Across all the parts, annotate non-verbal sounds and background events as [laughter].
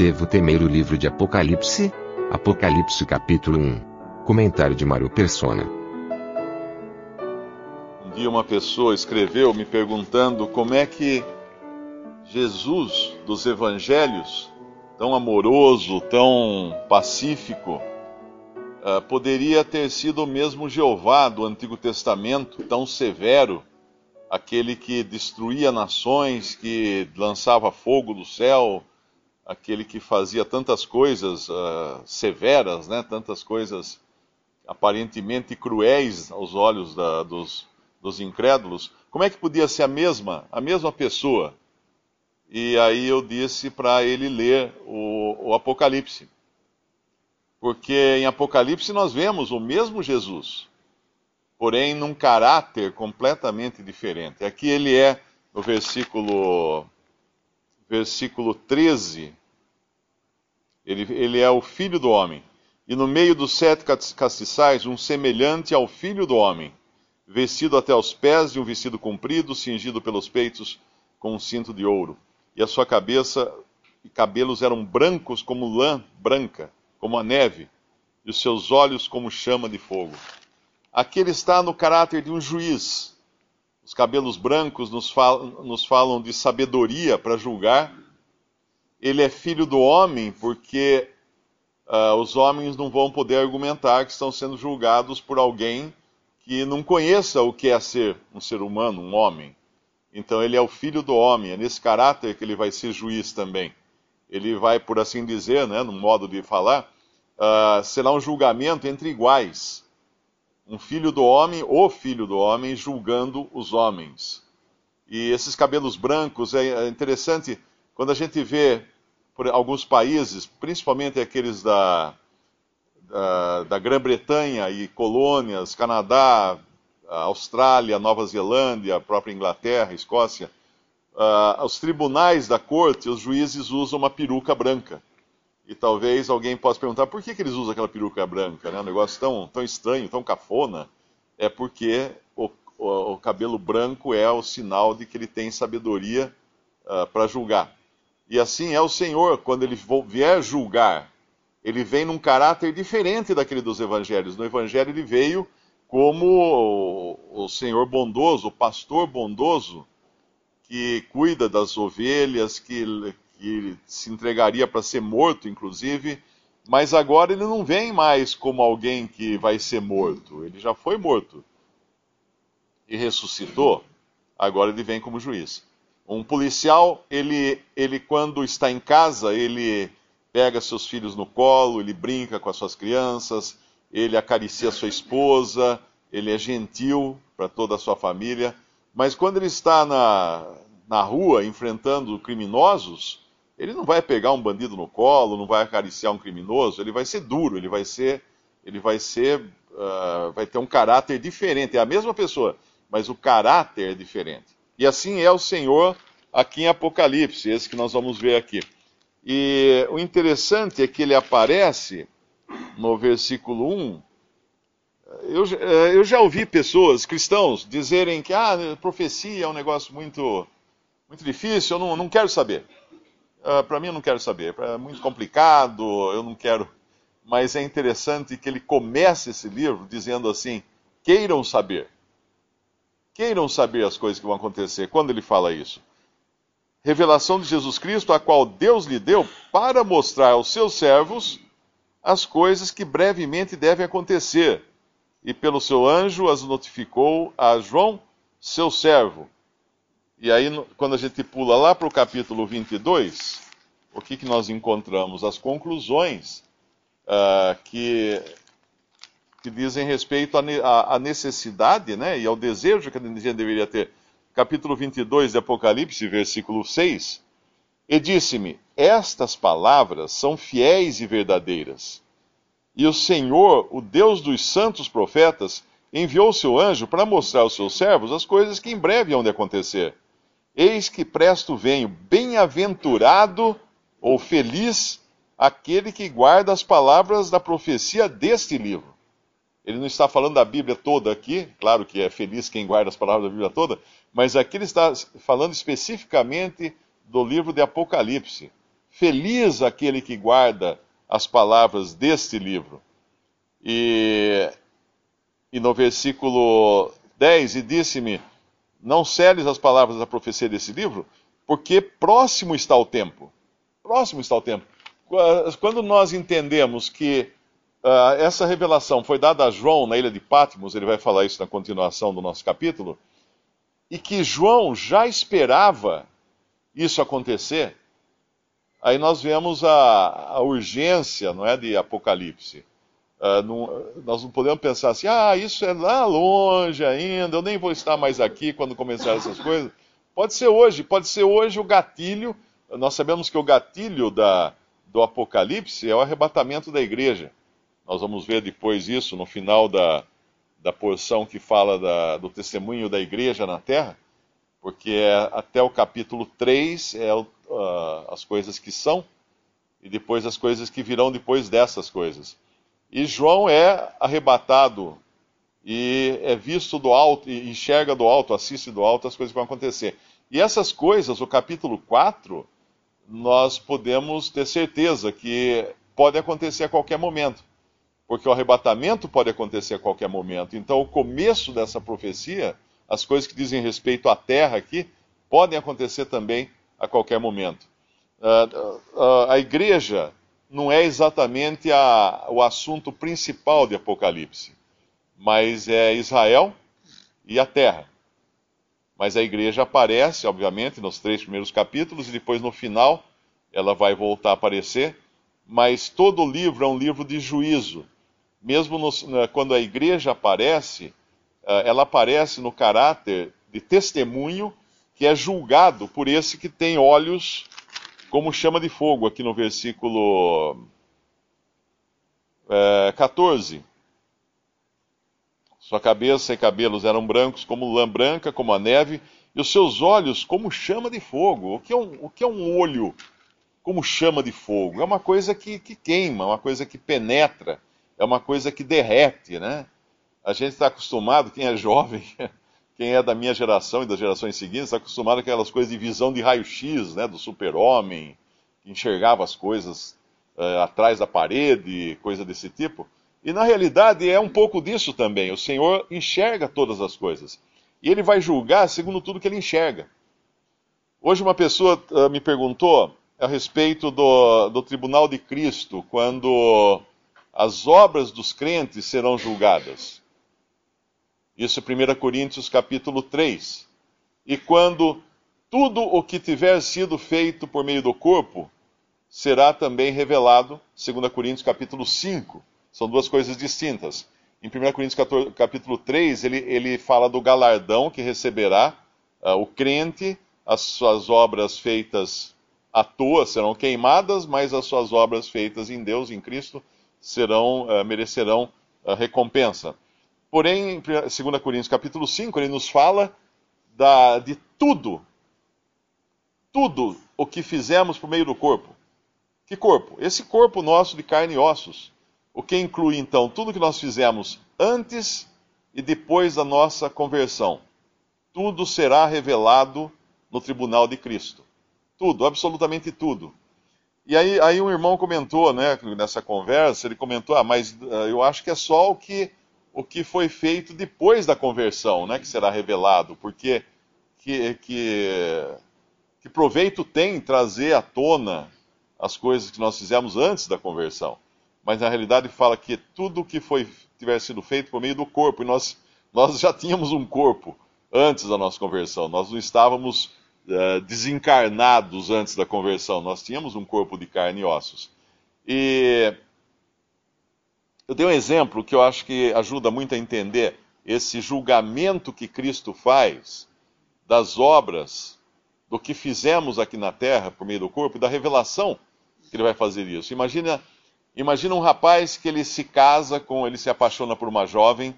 Devo temer o livro de Apocalipse? Apocalipse capítulo 1. Comentário de Mário Persona. Um dia uma pessoa escreveu me perguntando como é que Jesus dos evangelhos, tão amoroso, tão pacífico, ah, poderia ter sido o mesmo Jeová do Antigo Testamento, tão severo, aquele que destruía nações, que lançava fogo do céu, aquele que fazia tantas coisas uh, severas, né, tantas coisas aparentemente cruéis aos olhos da, dos, dos incrédulos. Como é que podia ser a mesma, a mesma pessoa? E aí eu disse para ele ler o, o Apocalipse porque em Apocalipse nós vemos o mesmo Jesus, porém num caráter completamente diferente. Aqui ele é, no versículo, versículo 13, ele, ele é o filho do homem. E no meio dos sete castiçais, um semelhante ao filho do homem, vestido até os pés de um vestido comprido, cingido pelos peitos com um cinto de ouro. E a sua cabeça e cabelos eram brancos como lã branca como a neve, e os seus olhos como chama de fogo. Aqui ele está no caráter de um juiz. Os cabelos brancos nos falam, nos falam de sabedoria para julgar. Ele é filho do homem porque uh, os homens não vão poder argumentar que estão sendo julgados por alguém que não conheça o que é ser um ser humano, um homem. Então ele é o filho do homem, é nesse caráter que ele vai ser juiz também ele vai, por assim dizer, né, no modo de falar, uh, será um julgamento entre iguais. Um filho do homem, o filho do homem, julgando os homens. E esses cabelos brancos é interessante quando a gente vê por alguns países, principalmente aqueles da, da, da Grã-Bretanha e colônias, Canadá, Austrália, Nova Zelândia, própria Inglaterra, Escócia, uh, os tribunais da corte, os juízes usam uma peruca branca. E talvez alguém possa perguntar por que, que eles usam aquela peruca branca, né? Um negócio tão, tão estranho, tão cafona. É porque o, o, o cabelo branco é o sinal de que ele tem sabedoria uh, para julgar. E assim é o Senhor, quando ele vier julgar, ele vem num caráter diferente daquele dos evangelhos. No evangelho ele veio como o, Senhor bondoso, o pastor bondoso, que cuida das ovelhas, que, que se entregaria para ser morto, inclusive, mas agora ele não vem mais como alguém que vai ser morto, ele já foi morto e ressuscitou, agora ele vem como juiz. Um policial, ele, ele quando está em casa, ele pega seus filhos no colo, ele brinca com as suas crianças, ele acaricia sua esposa, ele é gentil para toda a sua família. Mas quando ele está na, na rua enfrentando criminosos, ele não vai pegar um bandido no colo, não vai acariciar um criminoso, ele vai ser duro, ele vai ser, ele vai ser, uh, vai ter um caráter diferente. É a mesma pessoa, mas o caráter é diferente. E assim é o Senhor aqui em Apocalipse, esse que nós vamos ver aqui. E o interessante é que ele aparece no versículo 1 eu, eh, eu, já ouvi pessoas, cristãos, dizerem que ah, profecia é um negócio muito, muito difícil, eu não, não quero saber. Uh, ah, Para mim, eu não quero saber. É muito complicado, eu não quero. Mas é interessante que ele comece esse livro dizendo assim: queiram saber. Queiram saber as coisas que vão acontecer. Quando ele fala isso? Revelação de Jesus Cristo, a qual Deus lhe deu para mostrar aos seus servos as coisas que brevemente devem acontecer e pelo seu anjo as notificou a João, seu servo. E aí, quando a gente pula lá para o capítulo 22, o que, que nós encontramos? As conclusões uh, que, que dizem respeito à necessidade né, e ao desejo que a gente deveria ter. capítulo 22 de Apocalipse, versículo 6, e disse-me: Estas palavras são fiéis e verdadeiras. E o Senhor, o Deus dos santos profetas, enviou seu anjo para mostrar aos seus servos as coisas que em breve hão de acontecer. Eis que presto venho, bem-aventurado ou feliz aquele que guarda as palavras da profecia deste livro. Ele não está falando da Bíblia toda aqui, claro que é feliz quem guarda as palavras da Bíblia toda, mas aqui ele está falando especificamente do livro de Apocalipse. Feliz aquele que guarda as palavras deste livro. E, e no versículo 10, e disse-me: Não seles as palavras da profecia desse livro, porque próximo está o tempo. Próximo está o tempo. Quando nós entendemos que uh, essa revelação foi dada a João na ilha de Patmos, ele vai falar isso na continuação do nosso capítulo, e que João já esperava isso acontecer, aí nós vemos a, a urgência, não é, de Apocalipse. Uh, não, nós não podemos pensar assim, ah, isso é lá longe ainda, eu nem vou estar mais aqui quando começar essas [laughs] coisas. Pode ser hoje, pode ser hoje o gatilho. Nós sabemos que o gatilho da, do Apocalipse é o arrebatamento da igreja. Nós vamos ver depois isso no final da, da porção que fala da, do testemunho da igreja na terra, porque é, até o capítulo 3 é uh, as coisas que são, e depois as coisas que virão depois dessas coisas. E João é arrebatado e é visto do alto, e enxerga do alto, assiste do alto as coisas que vão acontecer. E essas coisas, o capítulo 4, nós podemos ter certeza que pode acontecer a qualquer momento porque o arrebatamento pode acontecer a qualquer momento. Então, o começo dessa profecia, as coisas que dizem respeito à terra aqui, podem acontecer também a qualquer momento. Uh, uh, a igreja não é exatamente a, o assunto principal de Apocalipse, mas é Israel e a terra. Mas a igreja aparece, obviamente, nos três primeiros capítulos, e depois no final ela vai voltar a aparecer. Mas todo o livro é um livro de juízo mesmo no, quando a igreja aparece, eh, ela aparece no caráter de testemunho que é julgado por esse que tem olhos como chama de fogo, aqui no versículo é, 14. Sua cabeça e cabelos eram brancos como lã branca, como a neve, e os seus olhos como chama de fogo. O que é um, o que é um olho como chama de fogo? É uma coisa que, que queima, uma coisa que penetra é uma coisa que derrete, né? A gente está acostumado, quem é jovem, [laughs] quem é da minha geração e das gerações seguintes, está acostumado com aquelas coisas de visão de raio-x, né? Do super-homem, que enxergava as coisas uh, atrás da parede, coisa desse tipo. E na realidade é um pouco disso também. O Senhor enxerga todas as coisas. E ele vai julgar segundo tudo que ele enxerga. Hoje uma pessoa uh, me perguntou a respeito do, do tribunal de Cristo, quando as obras dos crentes serão julgadas. Isso é 1 Coríntios capítulo 3. E quando tudo o que tiver sido feito por meio do corpo será também revelado, 2 Coríntios capítulo 5. São duas coisas distintas. Em 1 Coríntios capítulo 3, ele, ele fala do galardão que receberá uh, o crente, as suas obras feitas à toa serão queimadas, mas as suas obras feitas em Deus, em Cristo, serão, uh, merecerão uh, recompensa. Porém, em 2 Coríntios capítulo 5, ele nos fala da, de tudo, tudo o que fizemos por meio do corpo. Que corpo? Esse corpo nosso de carne e ossos. O que inclui então tudo que nós fizemos antes e depois da nossa conversão. Tudo será revelado no tribunal de Cristo. Tudo, absolutamente tudo. E aí, aí um irmão comentou, né, nessa conversa, ele comentou, ah, mas uh, eu acho que é só o que, o que foi feito depois da conversão, né, que será revelado, porque que, que, que proveito tem trazer à tona as coisas que nós fizemos antes da conversão. Mas na realidade fala que tudo que foi tiver sido feito por meio do corpo, e nós, nós já tínhamos um corpo antes da nossa conversão, nós não estávamos uh, desencarnados antes da conversão. Nós tínhamos um corpo de carne e ossos. E eu dei um exemplo que eu acho que ajuda muito a entender esse julgamento que Cristo faz das obras, do que fizemos aqui na terra por meio do corpo e da revelação que ele vai fazer isso. Imagina, imagina um rapaz que ele se casa com, ele se apaixona por uma jovem,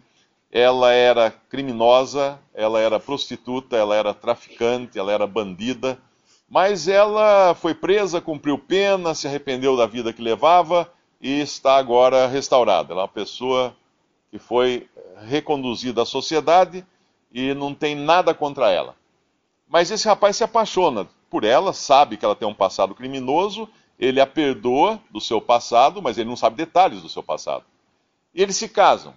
ela era criminosa, ela era prostituta, ela era traficante, ela era bandida, mas ela foi presa, cumpriu pena, se arrependeu da vida que levava e está agora restaurada. Ela é uma pessoa que foi reconduzida à sociedade e não tem nada contra ela. Mas esse rapaz se apaixona por ela, sabe que ela tem um passado criminoso, ele a perdoa do seu passado, mas ele não sabe detalhes do seu passado. E eles se casam.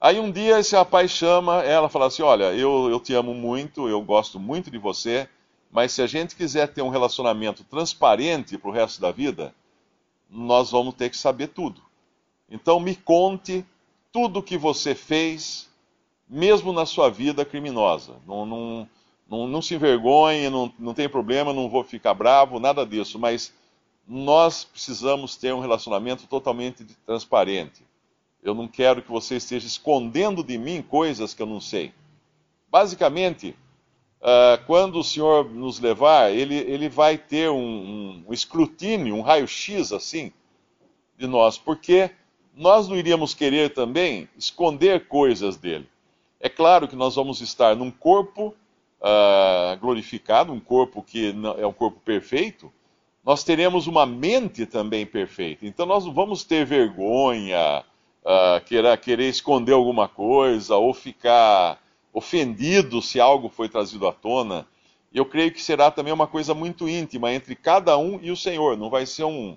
Aí um dia esse rapaz chama ela e fala assim: Olha, eu, eu te amo muito, eu gosto muito de você, mas se a gente quiser ter um relacionamento transparente para o resto da vida, nós vamos ter que saber tudo. Então me conte tudo o que você fez, mesmo na sua vida criminosa. Não, não, não, não se envergonhe, não, não tem problema, não vou ficar bravo, nada disso, mas nós precisamos ter um relacionamento totalmente transparente. Eu não quero que você esteja escondendo de mim coisas que eu não sei. Basicamente, uh, quando o Senhor nos levar, ele, ele vai ter um, um, escrutínio, um raio-x assim, de nós, porque nós não iríamos querer também esconder coisas dele. É claro que nós vamos estar num corpo uh, glorificado, um corpo que é um corpo perfeito, nós teremos uma mente também perfeita. Então nós não vamos ter vergonha, uh, querer, querer esconder alguma coisa ou ficar ofendido se algo foi trazido à tona. Eu creio que será também uma coisa muito íntima entre cada um e o Senhor. Não vai ser um,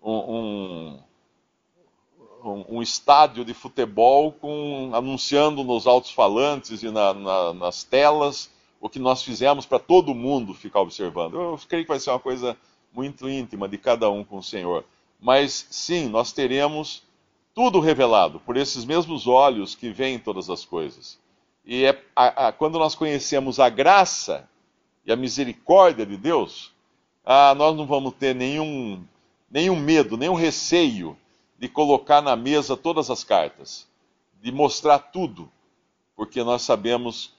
um, um, um estádio de futebol com, anunciando nos altos-falantes e na, na, nas telas o que nós fizemos para todo mundo ficar observando. Eu creio que vai ser uma coisa muito íntima de cada um com o Senhor. Mas sim, nós teremos tudo revelado por esses mesmos olhos que veem todas as coisas. E é, a, a, quando nós conhecemos a graça e a misericórdia de Deus, ah, nós não vamos ter nenhum, nenhum medo, nenhum receio de colocar na mesa todas as cartas, de mostrar tudo, porque nós sabemos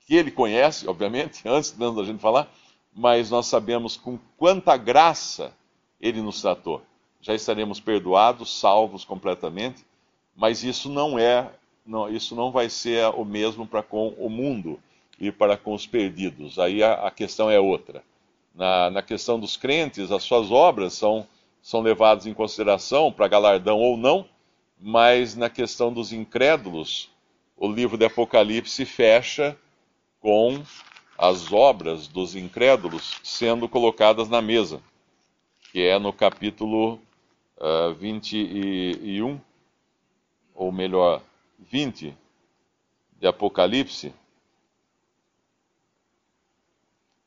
que Ele conhece, obviamente, [laughs] antes da gente falar, mas nós sabemos com quanta graça Ele nos tratou. Já estaremos perdoados, salvos completamente, mas isso não é, não, isso não vai ser o mesmo para com o mundo e para com os perdidos. Aí a, a questão é outra. Na, na questão dos crentes, as suas obras são são levados em consideração para galardão ou não, mas na questão dos incrédulos, o livro de Apocalipse fecha com as obras dos incrédulos sendo colocadas na mesa, que é no capítulo uh, ah, 21, ou melhor, 20 de Apocalipse,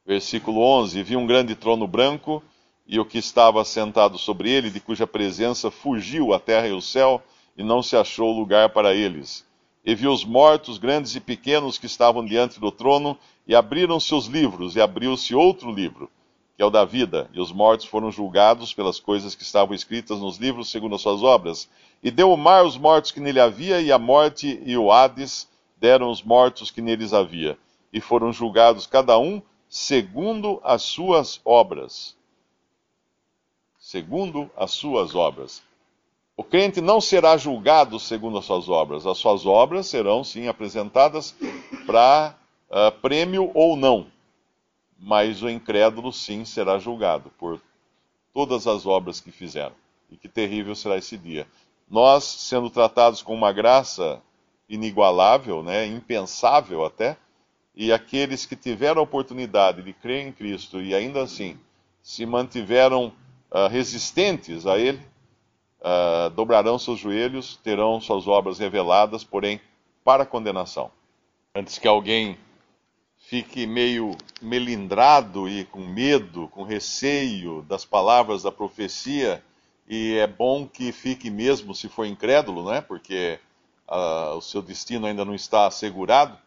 versículo 11: Vi um grande trono branco e o que estava sentado sobre ele, de cuja presença fugiu a terra e o céu, e não se achou lugar para eles. E viu os mortos, grandes e pequenos, que estavam diante do trono, e abriram-se os livros, e abriu-se outro livro, que é o da vida, e os mortos foram julgados pelas coisas que estavam escritas nos livros, segundo as suas obras. E deu o mar os mortos que nele havia, e a morte e o Hades deram os mortos que neles havia, e foram julgados cada um segundo as suas obras segundo as suas obras. O crente não será julgado segundo as suas obras. As suas obras serão, sim, apresentadas para uh, prêmio ou não. Mas o incrédulo, sim, será julgado por todas as obras que fizeram. E que terrível será esse dia. Nós, sendo tratados com uma graça inigualável, né, impensável até, e aqueles que tiveram a oportunidade de crer em Cristo e ainda assim se mantiveram uh, resistentes a ele, uh, dobrarão seus joelhos, terão suas obras reveladas, porém para condenação. Antes que alguém fique meio melindrado e com medo, com receio das palavras da profecia, e é bom que fique mesmo se for incrédulo, né? porque uh, o seu destino ainda não está assegurado.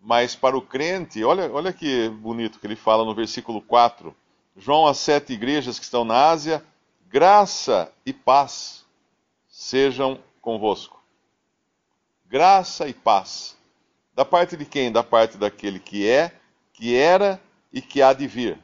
Mas para o crente, olha, olha que bonito que ele fala no versículo 4 João às sete igrejas que estão na Ásia, graça e paz sejam convosco. Graça e paz. Da parte de quem? Da parte daquele que é que era e que há de vir,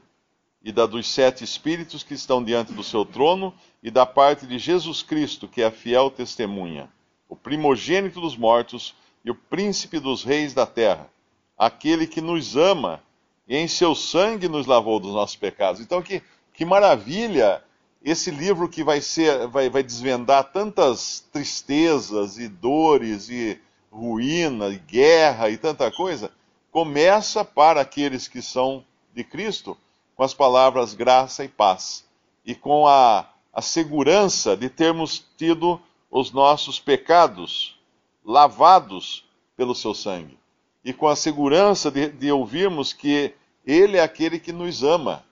e da dos sete espíritos que estão diante do seu trono, e da parte de Jesus Cristo, que é a fiel testemunha, o primogênito dos mortos e o príncipe dos reis da terra, aquele que nos ama e em seu sangue nos lavou dos nossos pecados. Então, que, que maravilha esse livro que vai ser, vai, vai desvendar tantas tristezas e dores e ruína guerra e tanta coisa, começa para aqueles que são de Cristo com as palavras graça e paz e com a, a segurança de termos tido os nossos pecados lavados pelo seu sangue e com a segurança de, de ouvirmos que Ele é aquele que nos ama.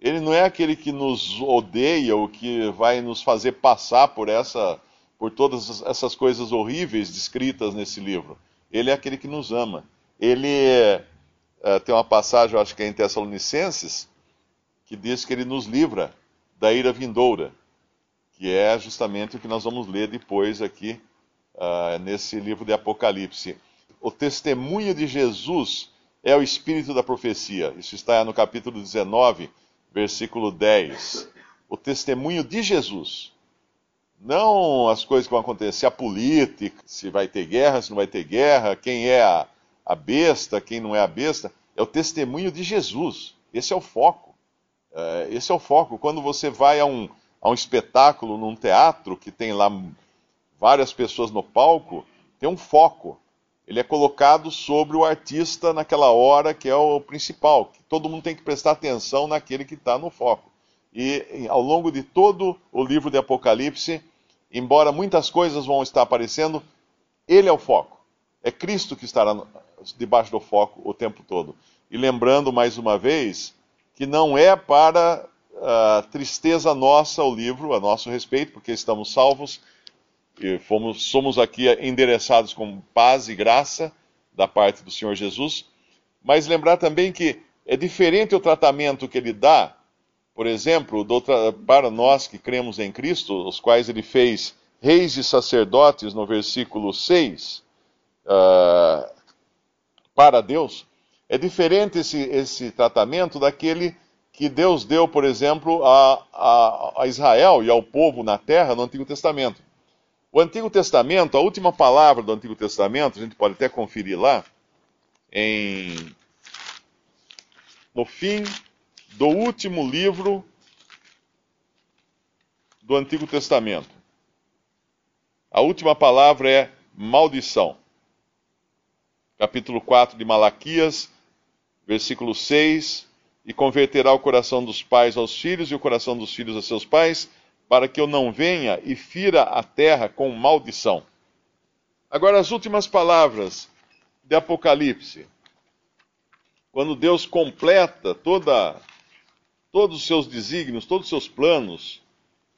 Ele não é aquele que nos odeia ou que vai nos fazer passar por essa por todas essas coisas horríveis descritas nesse livro. Ele é aquele que nos ama. Ele uh, tem uma passagem, acho que é em Tessalonicenses, que diz que ele nos livra da ira vindoura, que é justamente o que nós vamos ler depois aqui uh, nesse livro de Apocalipse. O testemunho de Jesus é o espírito da profecia. Isso está no capítulo 19, versículo 10. O testemunho de Jesus. Não as coisas que vão acontecer, a política, se vai ter guerra, se não vai ter guerra, quem é a, a besta, quem não é a besta. É o testemunho de Jesus. Esse é o foco. É, esse é o foco. Quando você vai a um, a um espetáculo num teatro que tem lá várias pessoas no palco, tem um foco. Ele é colocado sobre o artista naquela hora que é o principal. Que todo mundo tem que prestar atenção naquele que está no foco. E ao longo de todo o livro de Apocalipse, embora muitas coisas vão estar aparecendo, ele é o foco. É Cristo que estará debaixo do foco o tempo todo. E lembrando mais uma vez que não é para uh, tristeza nossa o livro, a nosso respeito, porque estamos salvos e fomos, somos aqui endereçados com paz e graça da parte do Senhor Jesus. Mas lembrar também que é diferente o tratamento que ele dá por exemplo, para nós que cremos em Cristo, os quais ele fez reis e sacerdotes, no versículo 6, uh, ah, para Deus, é diferente esse, esse tratamento daquele que Deus deu, por exemplo, a, a, a, Israel e ao povo na terra no Antigo Testamento. O Antigo Testamento, a última palavra do Antigo Testamento, a gente pode até conferir lá, em, no fim do último livro do Antigo Testamento. A última palavra é maldição. Capítulo 4 de Malaquias, versículo 6. E converterá o coração dos pais aos filhos e o coração dos filhos a seus pais, para que eu não venha e fira a terra com maldição. Agora, as últimas palavras de Apocalipse. Quando Deus completa toda todos os seus desígnios, todos os seus planos,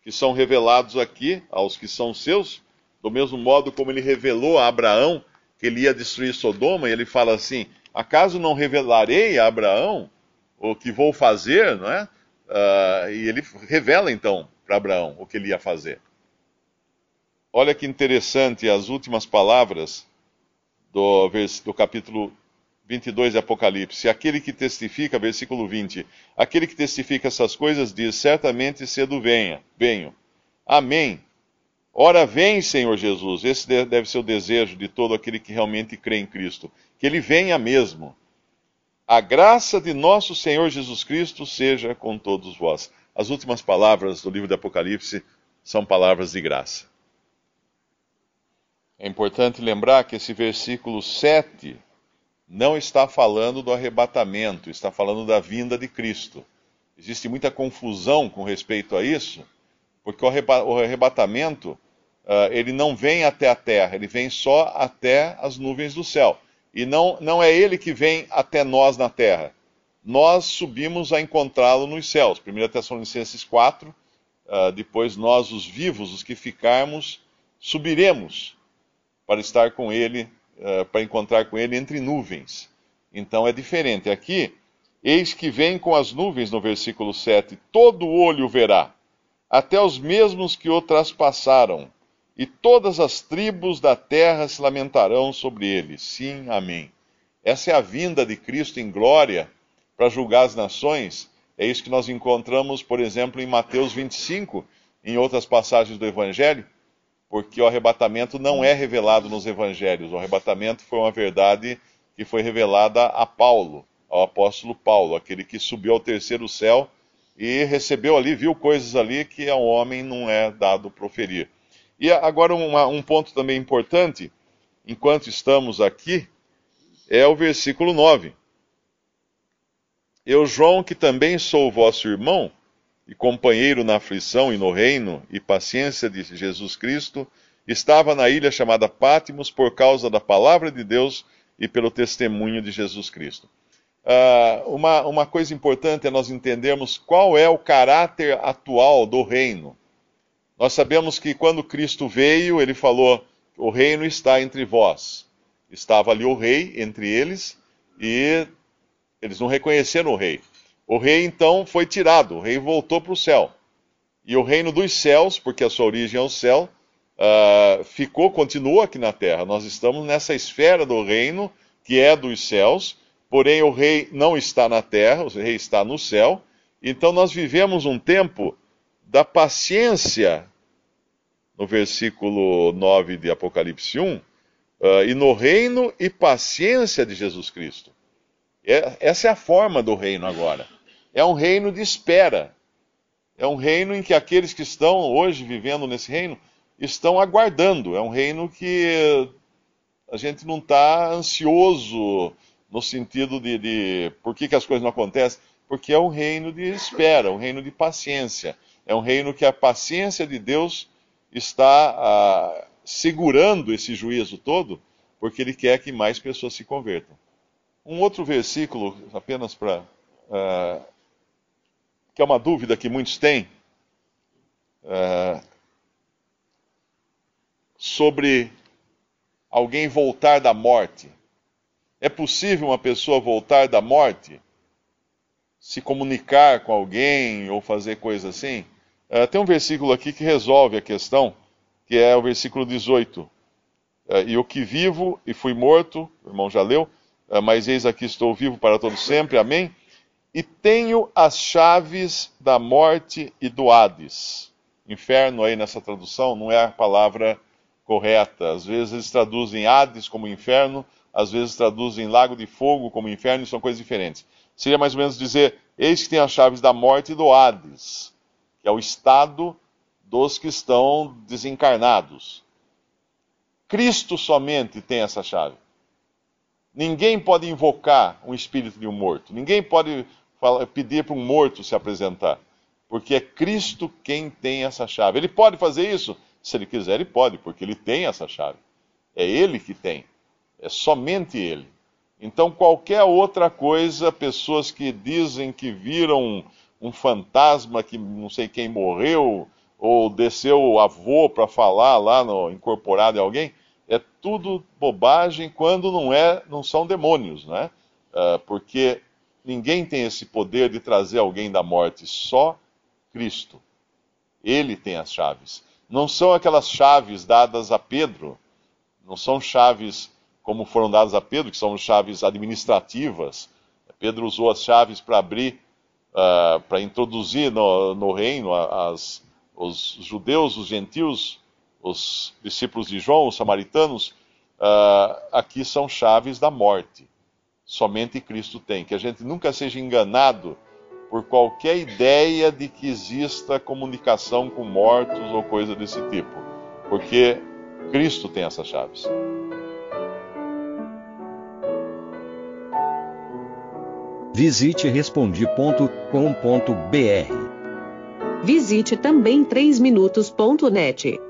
que são revelados aqui aos que são seus, do mesmo modo como ele revelou a Abraão que ele ia destruir Sodoma, e ele fala assim: acaso não revelarei a Abraão o que vou fazer, não é? Uh, e ele revela então para Abraão o que ele ia fazer. Olha que interessante as últimas palavras do, do capítulo 22 de Apocalipse. Aquele que testifica, versículo 20, aquele que testifica essas coisas diz: certamente cedo venha, venho. Amém. Ora vem, Senhor Jesus. Esse deve ser o desejo de todo aquele que realmente crê em Cristo. Que ele venha mesmo. A graça de nosso Senhor Jesus Cristo seja com todos vós. As últimas palavras do livro do Apocalipse são palavras de graça. É importante lembrar que esse versículo 7 não está falando do arrebatamento, está falando da vinda de Cristo. Existe muita confusão com respeito a isso, porque o arrebatamento uh, ele não vem até a terra, ele vem só até as nuvens do céu. E não, não é ele que vem até nós na terra. Nós subimos a encontrá-lo nos céus. 1 Tessalonicenses 4, uh, ah, depois nós, os vivos, os que ficarmos, subiremos para estar com ele uh, para encontrar com ele entre nuvens. Então é diferente. Aqui, eis que vem com as nuvens, no versículo 7, todo olho verá, até os mesmos que o traspassaram, e todas as tribos da terra se lamentarão sobre ele. Sim, amém. Essa é a vinda de Cristo em glória para julgar as nações. É isso que nós encontramos, por exemplo, em Mateus 25, em outras passagens do Evangelho, porque o arrebatamento não é revelado nos Evangelhos. O arrebatamento foi uma verdade que foi revelada a Paulo, ao apóstolo Paulo, aquele que subiu ao terceiro céu e recebeu ali, viu coisas ali que ao homem não é dado proferir. E agora uma, um ponto também importante, enquanto estamos aqui, é o versículo 9. Eu, João, que também sou vosso irmão e companheiro na aflição e no reino e paciência de Jesus Cristo, estava na ilha chamada Pátimos por causa da palavra de Deus e pelo testemunho de Jesus Cristo. Uh, uma, uma coisa importante é nós entendermos qual é o caráter atual do reino. Nós sabemos que quando Cristo veio, ele falou: O reino está entre vós. Estava ali o rei entre eles e eles não reconheceram o rei. O rei então foi tirado, o rei voltou para o céu. E o reino dos céus, porque a sua origem é o céu, uh, ficou, continua aqui na terra. Nós estamos nessa esfera do reino que é dos céus, porém o rei não está na terra, o rei está no céu. Então nós vivemos um tempo da paciência, no versículo 9 de Apocalipse 1, uh, ah, e no reino e paciência de Jesus Cristo. É, essa é a forma do reino agora. É um reino de espera. É um reino em que aqueles que estão hoje vivendo nesse reino estão aguardando. É um reino que a gente não está ansioso no sentido de, de por que, que as coisas não acontecem, porque é um reino de espera, um reino de paciência. É um reino que a paciência de Deus está ah, segurando esse juízo todo, porque ele quer que mais pessoas se convertam. Um outro versículo, apenas para. Uh, que é uma dúvida que muitos têm, uh, sobre alguém voltar da morte. É possível uma pessoa voltar da morte? Se comunicar com alguém ou fazer coisa assim? Uh, tem um versículo aqui que resolve a questão, que é o versículo 18. Uh, e o que vivo e fui morto, o irmão já leu, mas eis aqui estou vivo para todo sempre, amém? E tenho as chaves da morte e do Hades. Inferno aí nessa tradução não é a palavra correta. Às vezes eles traduzem Hades como inferno, às vezes traduzem lago de fogo como inferno, e são coisas diferentes. Seria mais ou menos dizer: eis que tem as chaves da morte e do Hades, que é o estado dos que estão desencarnados. Cristo somente tem essa chave. Ninguém pode invocar um espírito de um morto. Ninguém pode pedir para um morto se apresentar. Porque é Cristo quem tem essa chave. Ele pode fazer isso? Se ele quiser, ele pode, porque ele tem essa chave. É ele que tem. É somente ele. Então, qualquer outra coisa, pessoas que dizem que viram um fantasma que não sei quem morreu, ou desceu o avô para falar lá no incorporado em alguém, é tudo bobagem quando não é, não são demônios, né? Uh, porque ninguém tem esse poder de trazer alguém da morte, só Cristo. Ele tem as chaves não são aquelas chaves dadas a Pedro, não são chaves como foram dadas a Pedro, que são chaves administrativas. Pedro usou as chaves para abrir, uh, para introduzir no, no reino as, os judeus, os gentios, os discípulos de João, os samaritanos. Uh, aqui são chaves da morte. Somente Cristo tem. Que a gente nunca seja enganado por qualquer ideia de que exista comunicação com mortos ou coisa desse tipo, porque Cristo tem essas chaves. Visite respondi.com.br. Visite também 3minutos.net.